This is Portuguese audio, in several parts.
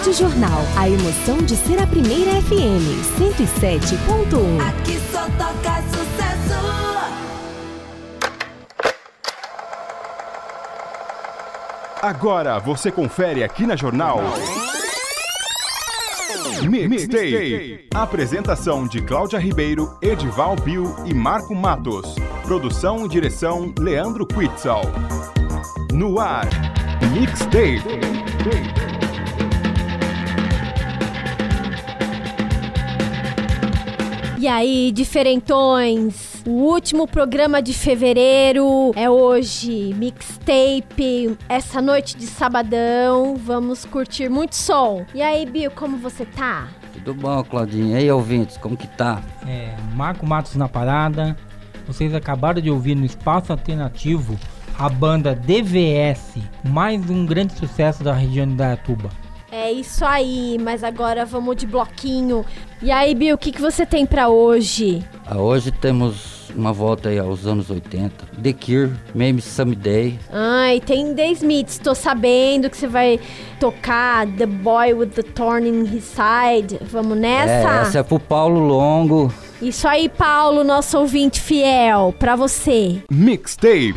Rádio Jornal, a emoção de ser a primeira FM 107.1. Aqui só toca sucesso. Agora você confere aqui na Jornal. Mixtape. Apresentação de Cláudia Ribeiro, Edival Bill e Marco Matos. Produção e direção Leandro Quitzal. No ar, Mixtape. E aí, diferentões? O último programa de fevereiro é hoje, mixtape, essa noite de sabadão. Vamos curtir muito som. E aí, Bill, como você tá? Tudo bom, Claudinho? E aí, ouvintes, como que tá? É, Marco Matos na parada. Vocês acabaram de ouvir no Espaço Alternativo a banda DVS, mais um grande sucesso da região de Dayatuba. É isso aí, mas agora vamos de bloquinho. E aí, Bill, o que, que você tem pra hoje? Ah, hoje temos uma volta aí aos anos 80. The Cure, Maybe Someday. Ai, tem The Smiths, tô sabendo que você vai tocar The Boy with the Thorn in His Side. Vamos nessa? É, essa é pro Paulo Longo. Isso aí, Paulo, nosso ouvinte fiel, pra você. Mixtape.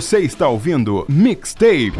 Você está ouvindo Mixtape.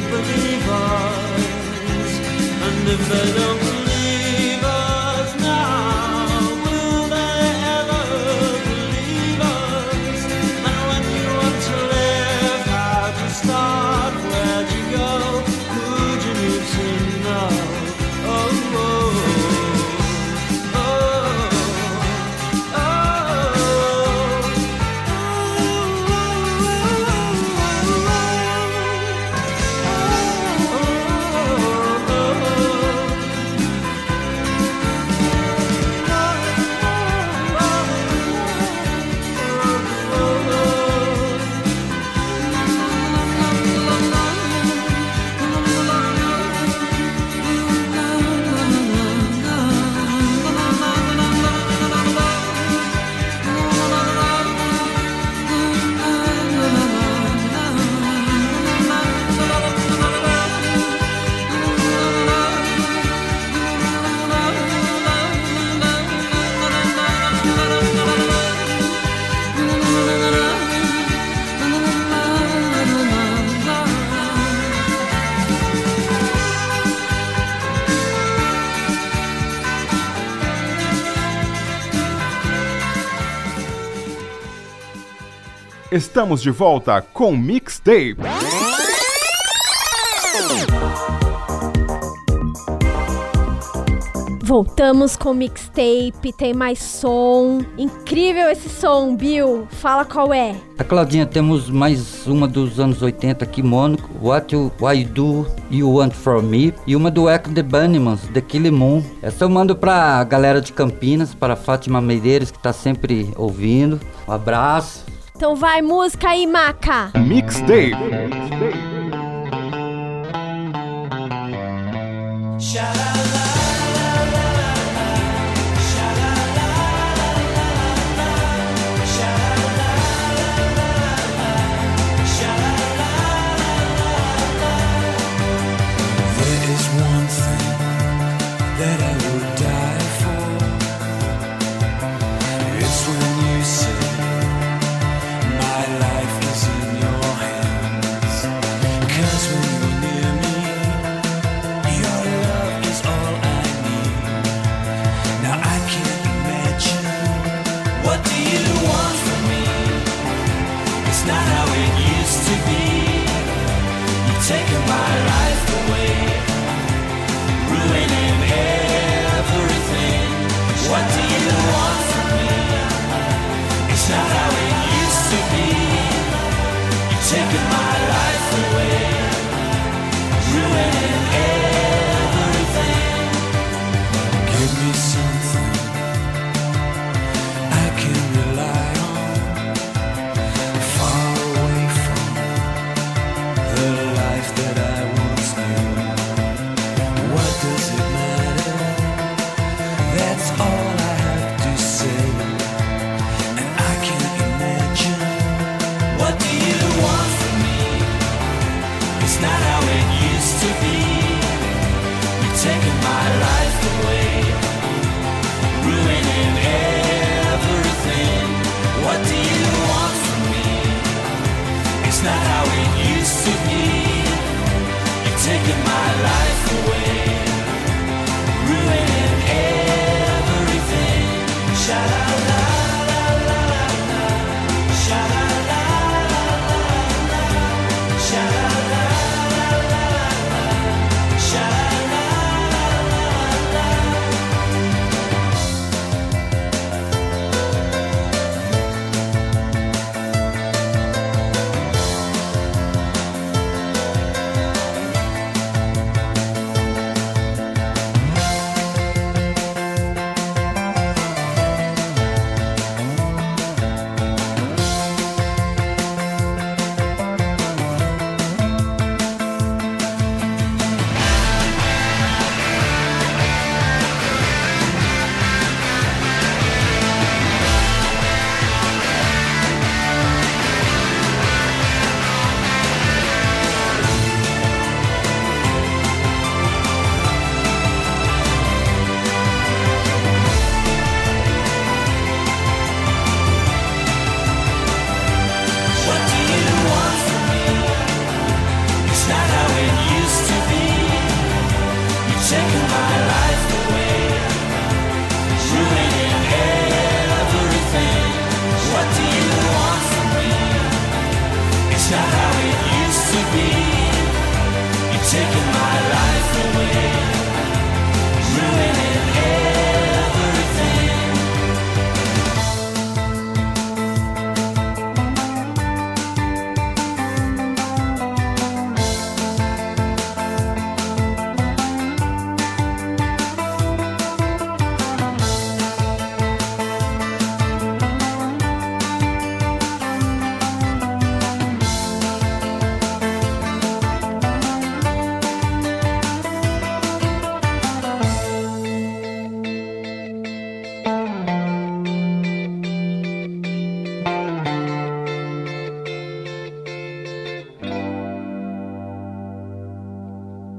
believers, and if they don't. Estamos de volta com Mixtape. Voltamos com mixtape, tem mais som. Incrível esse som, Bill. Fala qual é. A Claudinha, temos mais uma dos anos 80 aqui, Mônaco. What you, I Do You Want From Me. E uma do Echo The Bunnyman, The Kill Moon. Essa eu mando pra galera de Campinas, para Fátima Medeiros, que tá sempre ouvindo. Um abraço. Então vai música aí, maca. Mixtape. Mixtape.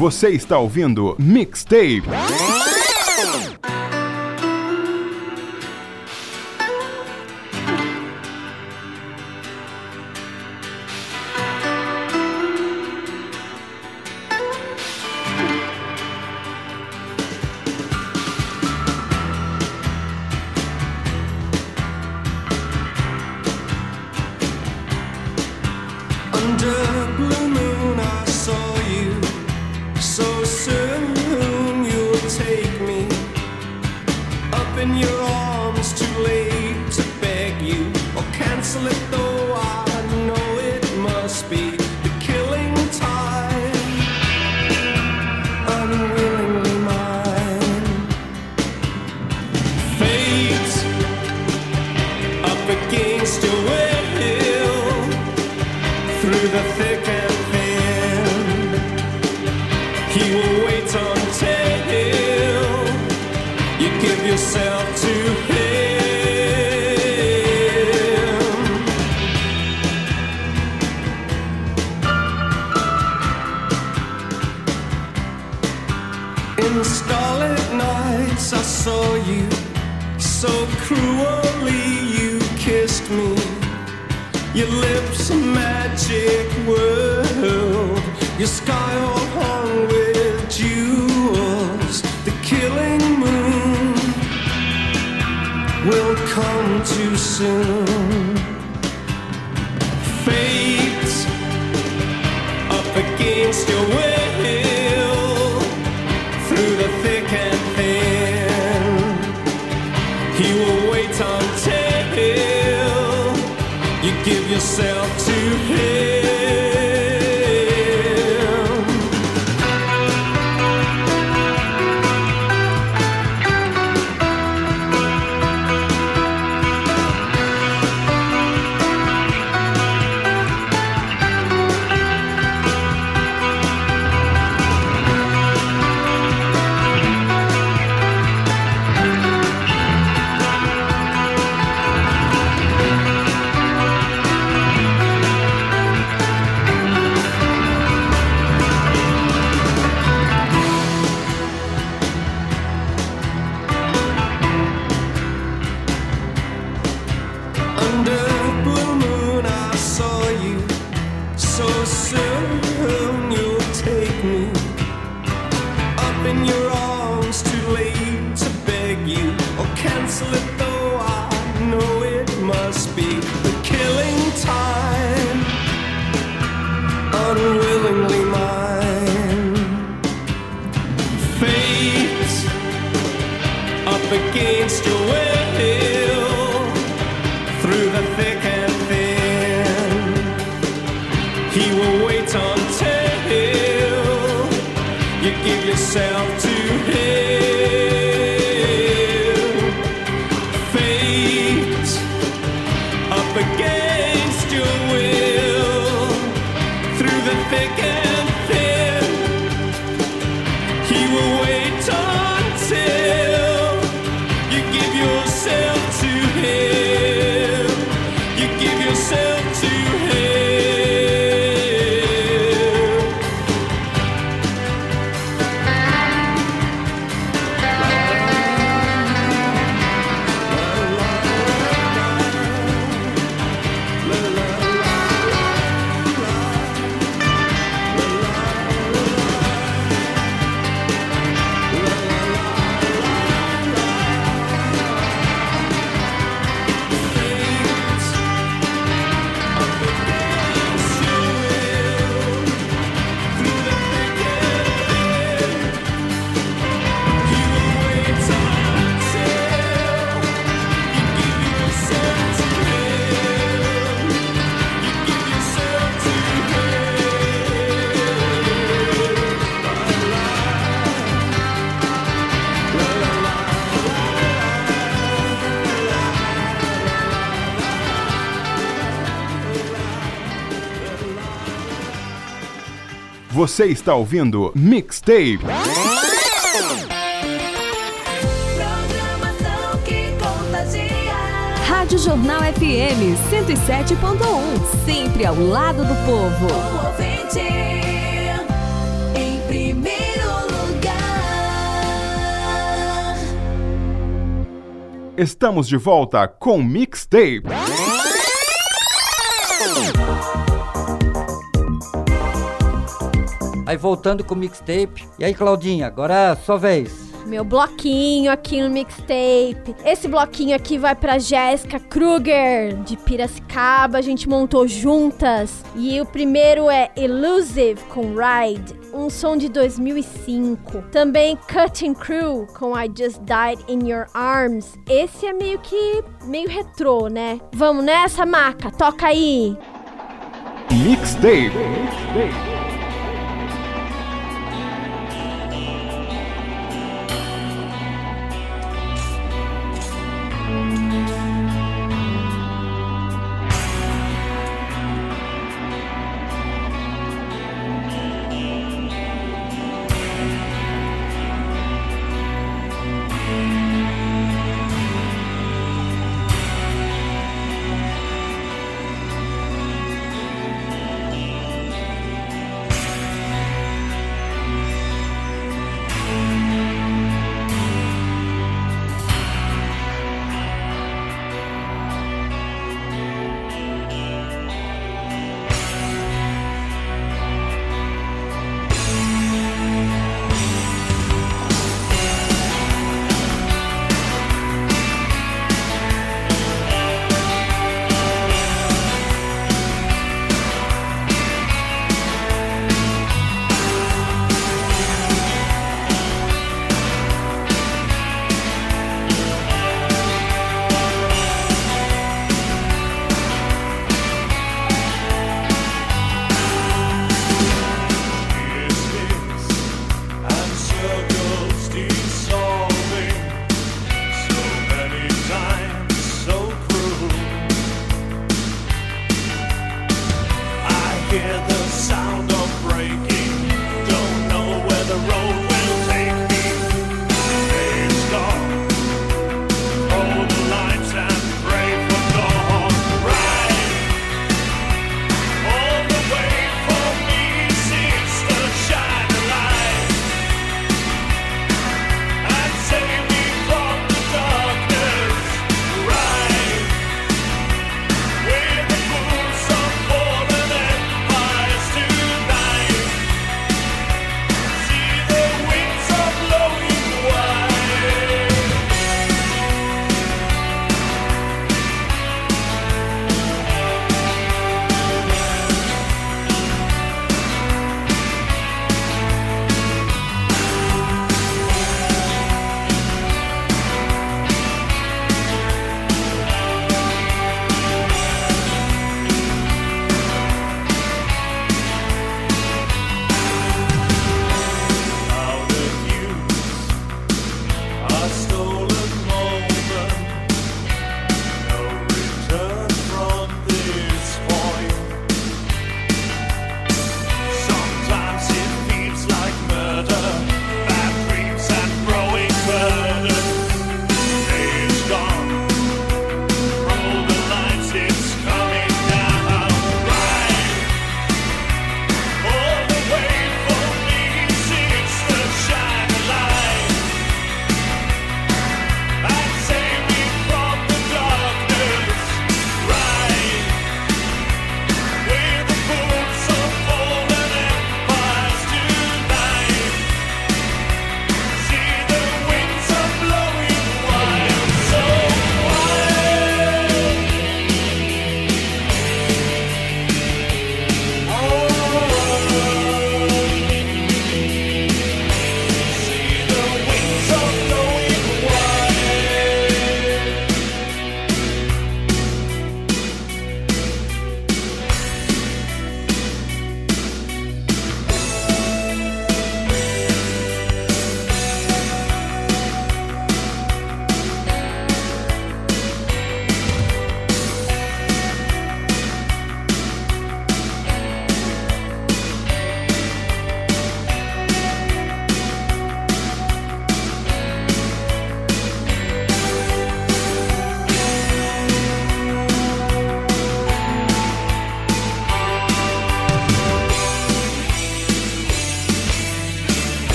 Você está ouvindo Mixtape. Your sky all hung with jewels. The killing moon will come too soon. Fate up against your will through the thick and thin. He will wait until you give yourself Você está ouvindo Mixtape. Rádio Jornal FM 107.1, sempre ao lado do povo. Ouvinte, em primeiro lugar. Estamos de volta com Mixtape. Aí voltando com o mixtape. E aí, Claudinha, agora é a sua vez. Meu bloquinho aqui no mixtape. Esse bloquinho aqui vai pra Jéssica Kruger, de Piracicaba. A gente montou juntas. E o primeiro é Elusive com Ride, um som de 2005. Também Cutting Crew com I Just Died in Your Arms. Esse é meio que meio retrô, né? Vamos nessa, Maca, toca aí. Mixtape.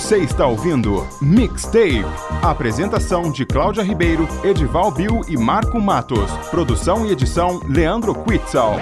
Você está ouvindo Mixtape. Apresentação de Cláudia Ribeiro, Edival Bill e Marco Matos. Produção e edição Leandro Quitzal.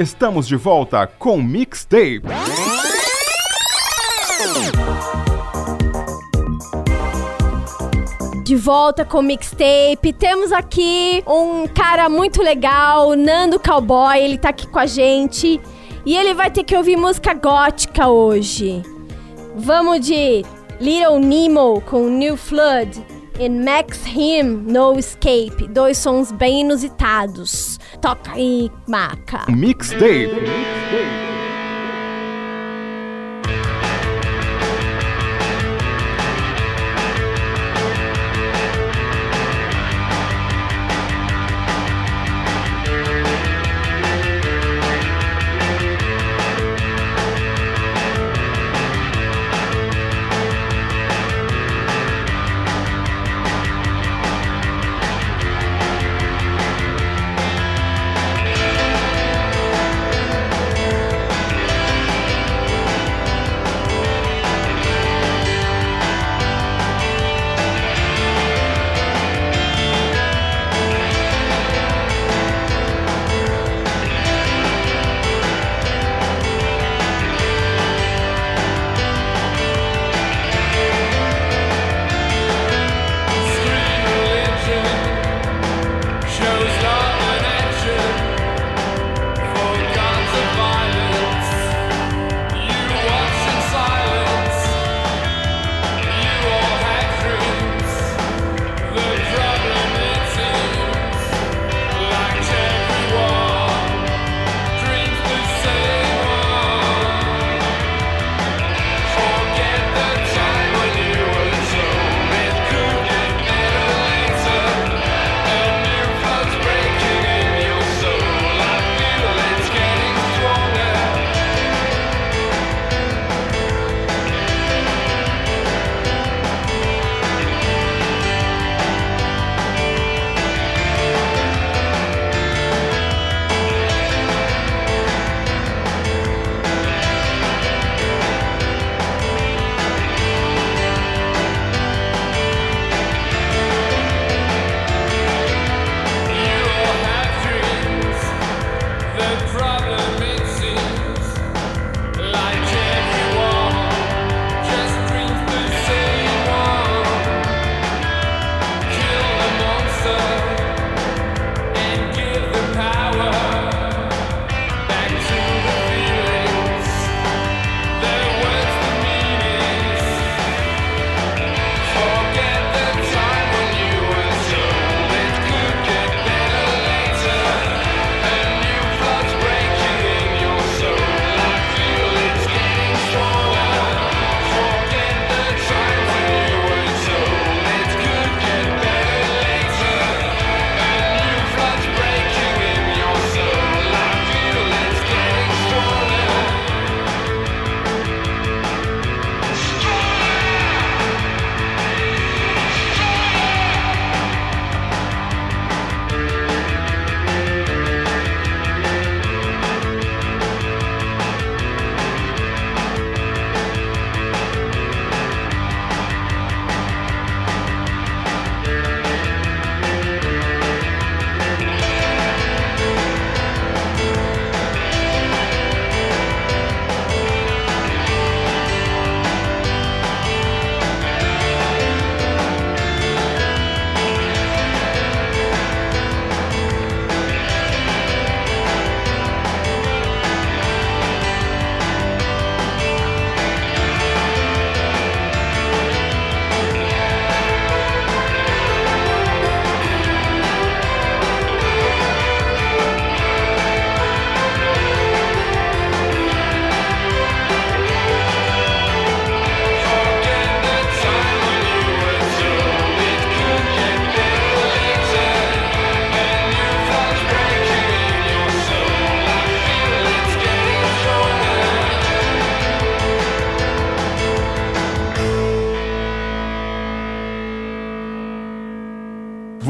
Estamos de volta com Mixtape. de volta com mixtape. Temos aqui um cara muito legal, Nando Cowboy, ele tá aqui com a gente. E ele vai ter que ouvir música gótica hoje. Vamos de Little Nemo com New Flood e Max Him No Escape, dois sons bem inusitados. Toca aí, Maca. Mixtape. Shows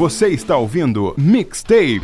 Você está ouvindo Mixtape.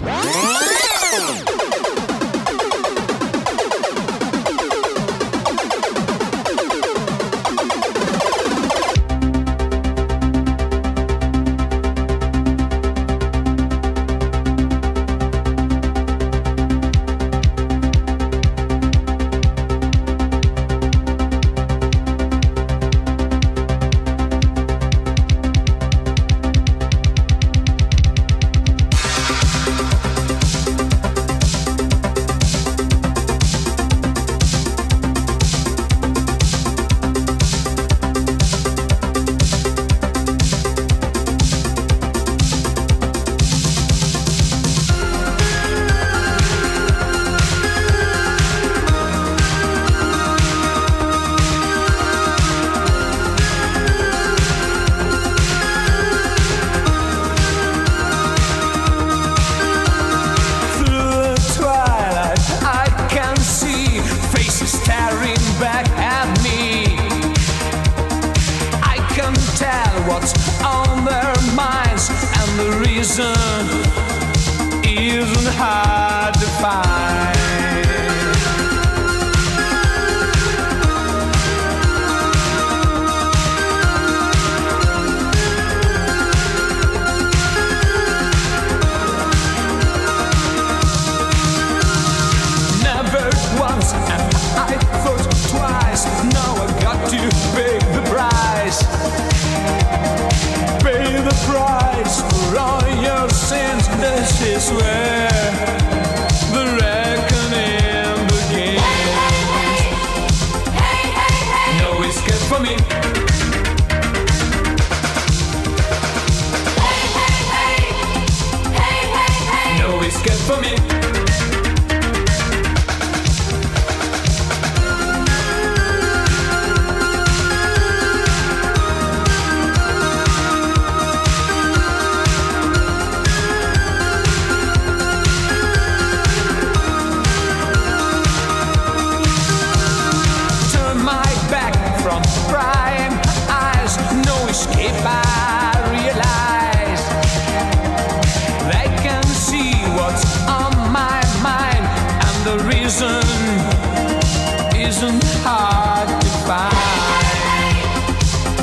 isn't hard to find.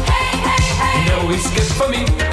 Hey, hey, hey. No it's good for me.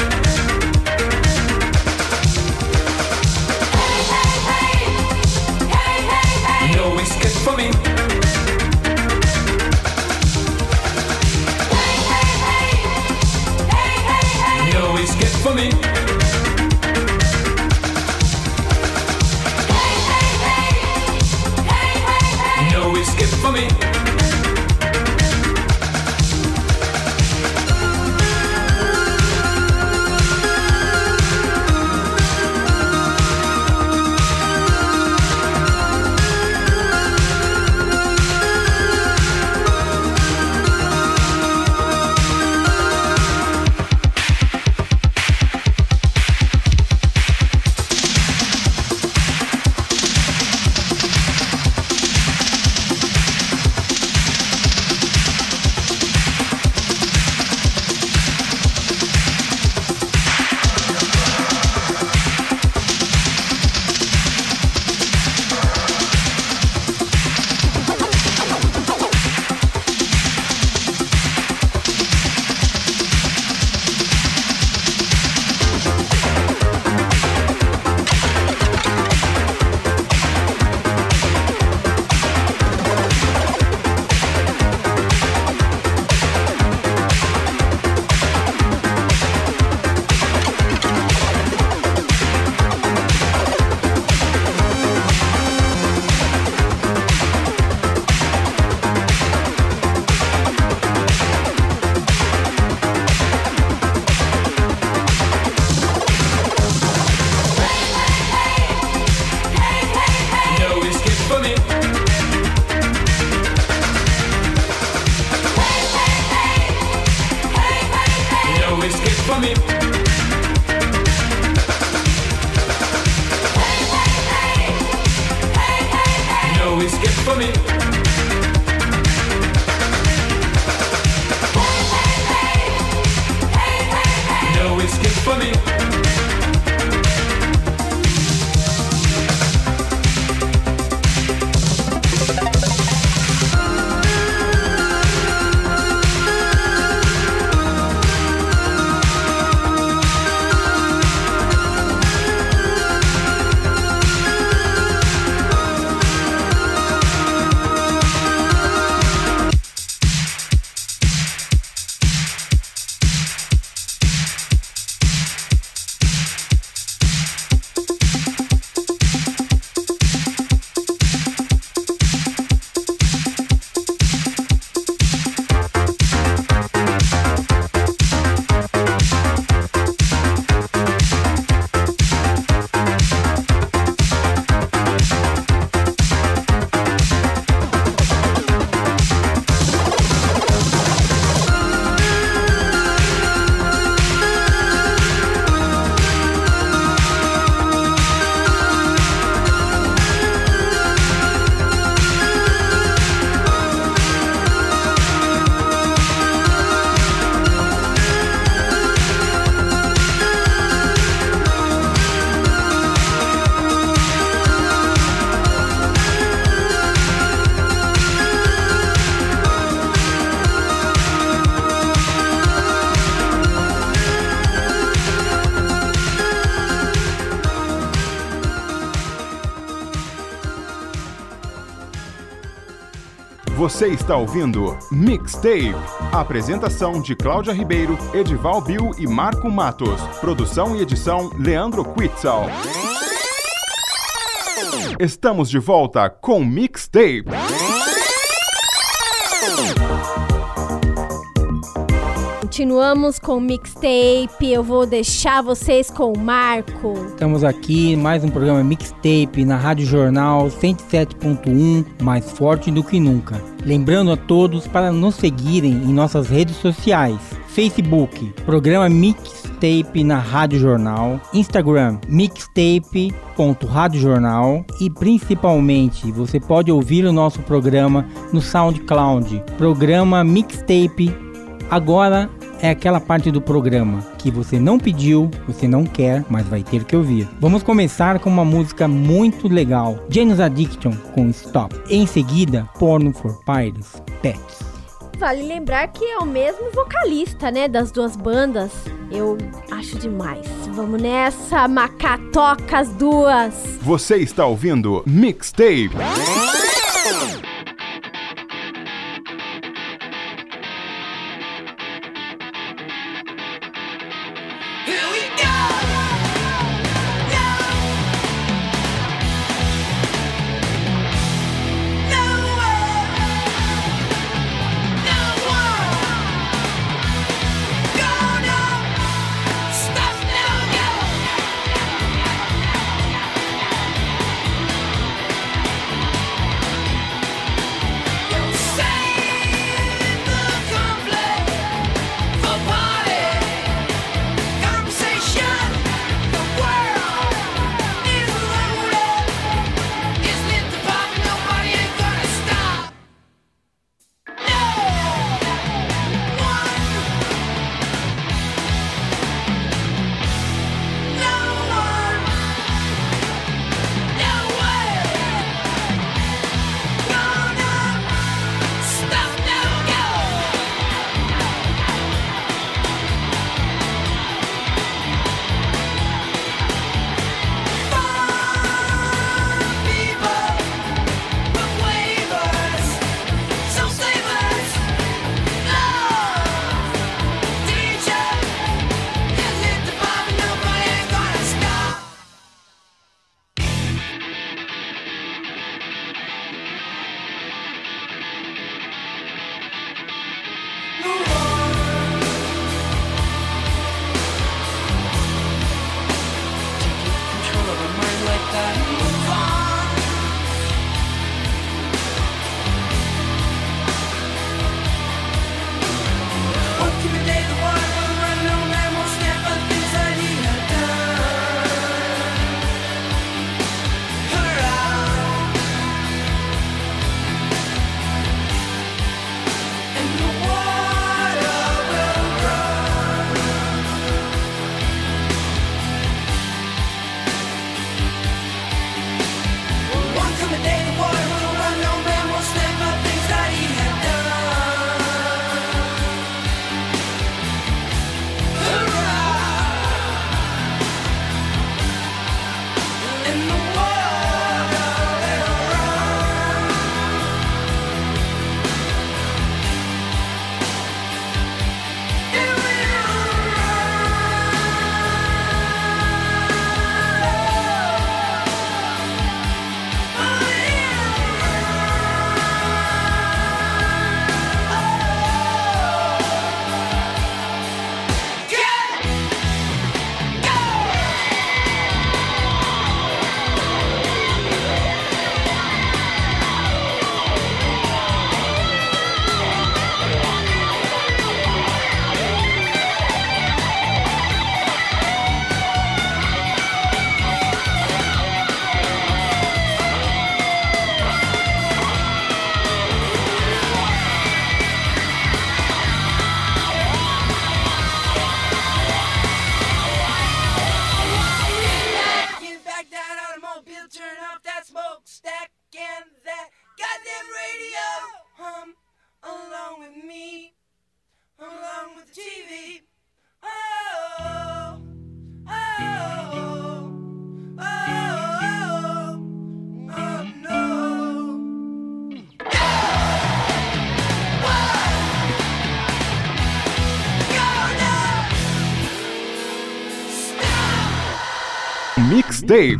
Você está ouvindo Mixtape. Apresentação de Cláudia Ribeiro, Edival Bill e Marco Matos. Produção e edição Leandro Quitzal. Estamos de volta com Mixtape. Continuamos com o mixtape. Eu vou deixar vocês com o Marco. Estamos aqui, mais um programa Mixtape na Rádio Jornal 107.1, mais forte do que nunca. Lembrando a todos para nos seguirem em nossas redes sociais. Facebook, programa Mixtape na Rádio Jornal, Instagram, mixtape.radiojornal e principalmente você pode ouvir o nosso programa no SoundCloud, programa Mixtape. Agora é aquela parte do programa que você não pediu, você não quer, mas vai ter que ouvir. Vamos começar com uma música muito legal, Jane's Addiction com Stop. Em seguida, Porno for Pirates, Pets. Vale lembrar que é o mesmo vocalista, né, das duas bandas. Eu acho demais. Vamos nessa, macatoca as duas. Você está ouvindo Mixtape. Mixtape.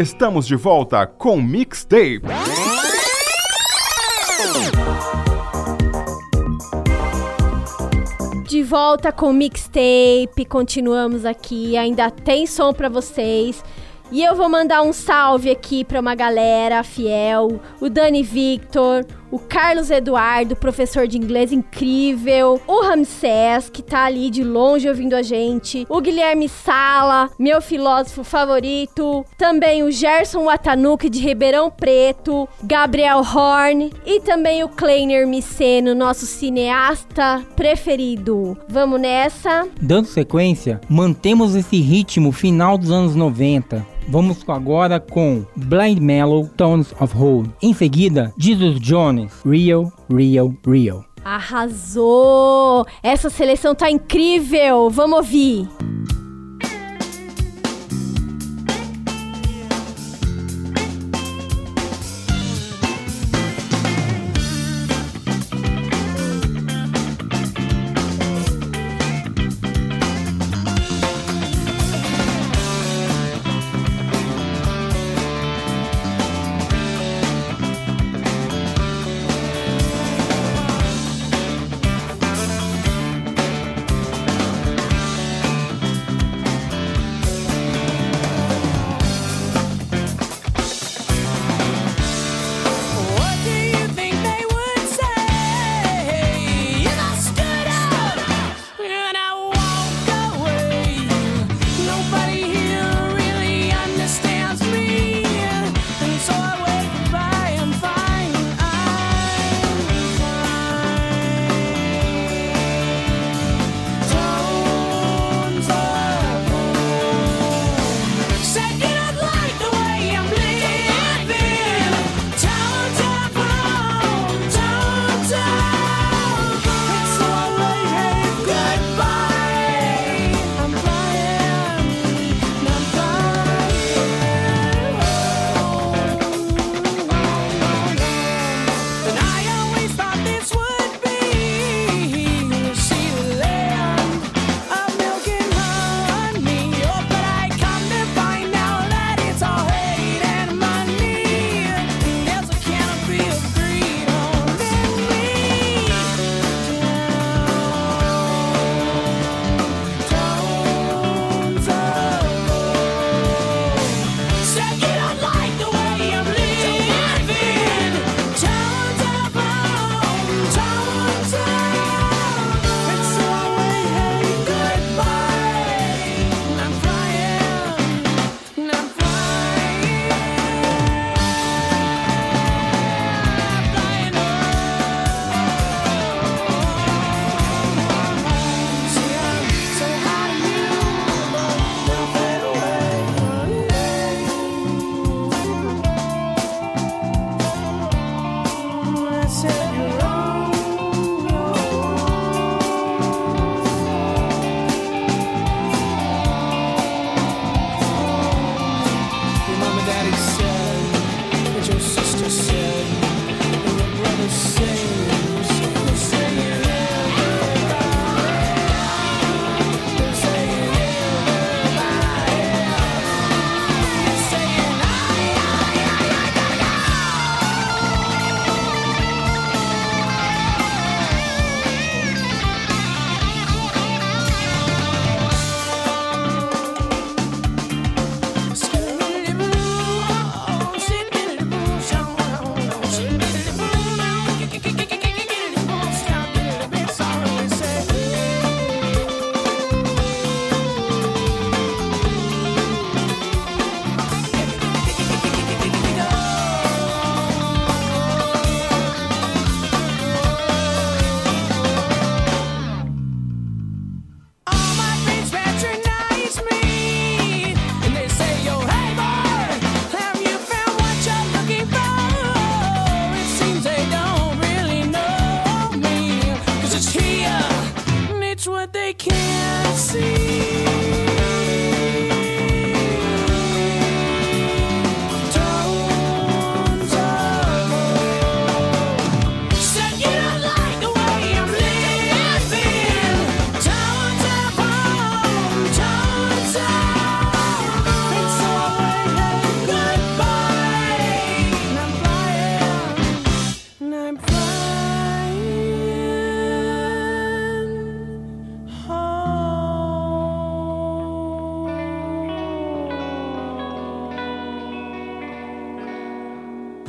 Estamos de volta com Mixtape. De volta com mixtape, continuamos aqui, ainda tem som pra vocês. E eu vou mandar um salve aqui pra uma galera fiel, o Dani Victor, o Carlos Eduardo, professor de inglês incrível, o Ramsés, que tá ali de longe ouvindo a gente, o Guilherme Sala, meu filósofo favorito, também o Gerson Watanuki de Ribeirão Preto, Gabriel Horn e também o Kleiner Miceno, nosso cineasta preferido. Vamos nessa? Dando sequência, mantemos esse ritmo final dos anos 90. Vamos agora com Blind Mellow Tones of Hold. Em seguida, Jesus Jones, Real, Real, Real. Arrasou! Essa seleção tá incrível! Vamos ouvir!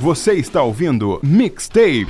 Você está ouvindo Mixtape.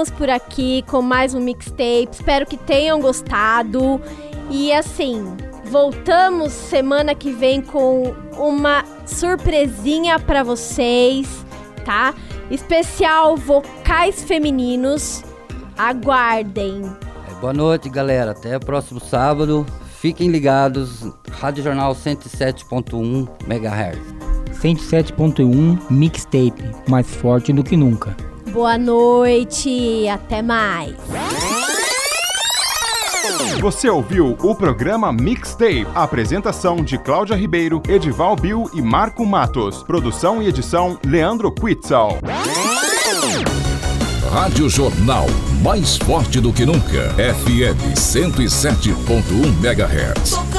ficamos por aqui com mais um mixtape. Espero que tenham gostado. E assim, voltamos semana que vem com uma surpresinha para vocês, tá? Especial vocais femininos. Aguardem. É, boa noite, galera. Até o próximo sábado. Fiquem ligados. Rádio Jornal 107.1 MHz. 107.1 Mixtape, mais forte do que nunca. Boa noite, até mais. Você ouviu o programa Mixtape. Apresentação de Cláudia Ribeiro, Edival Bill e Marco Matos. Produção e edição Leandro Quitzal. Rádio Jornal, mais forte do que nunca. FM 107.1 MHz.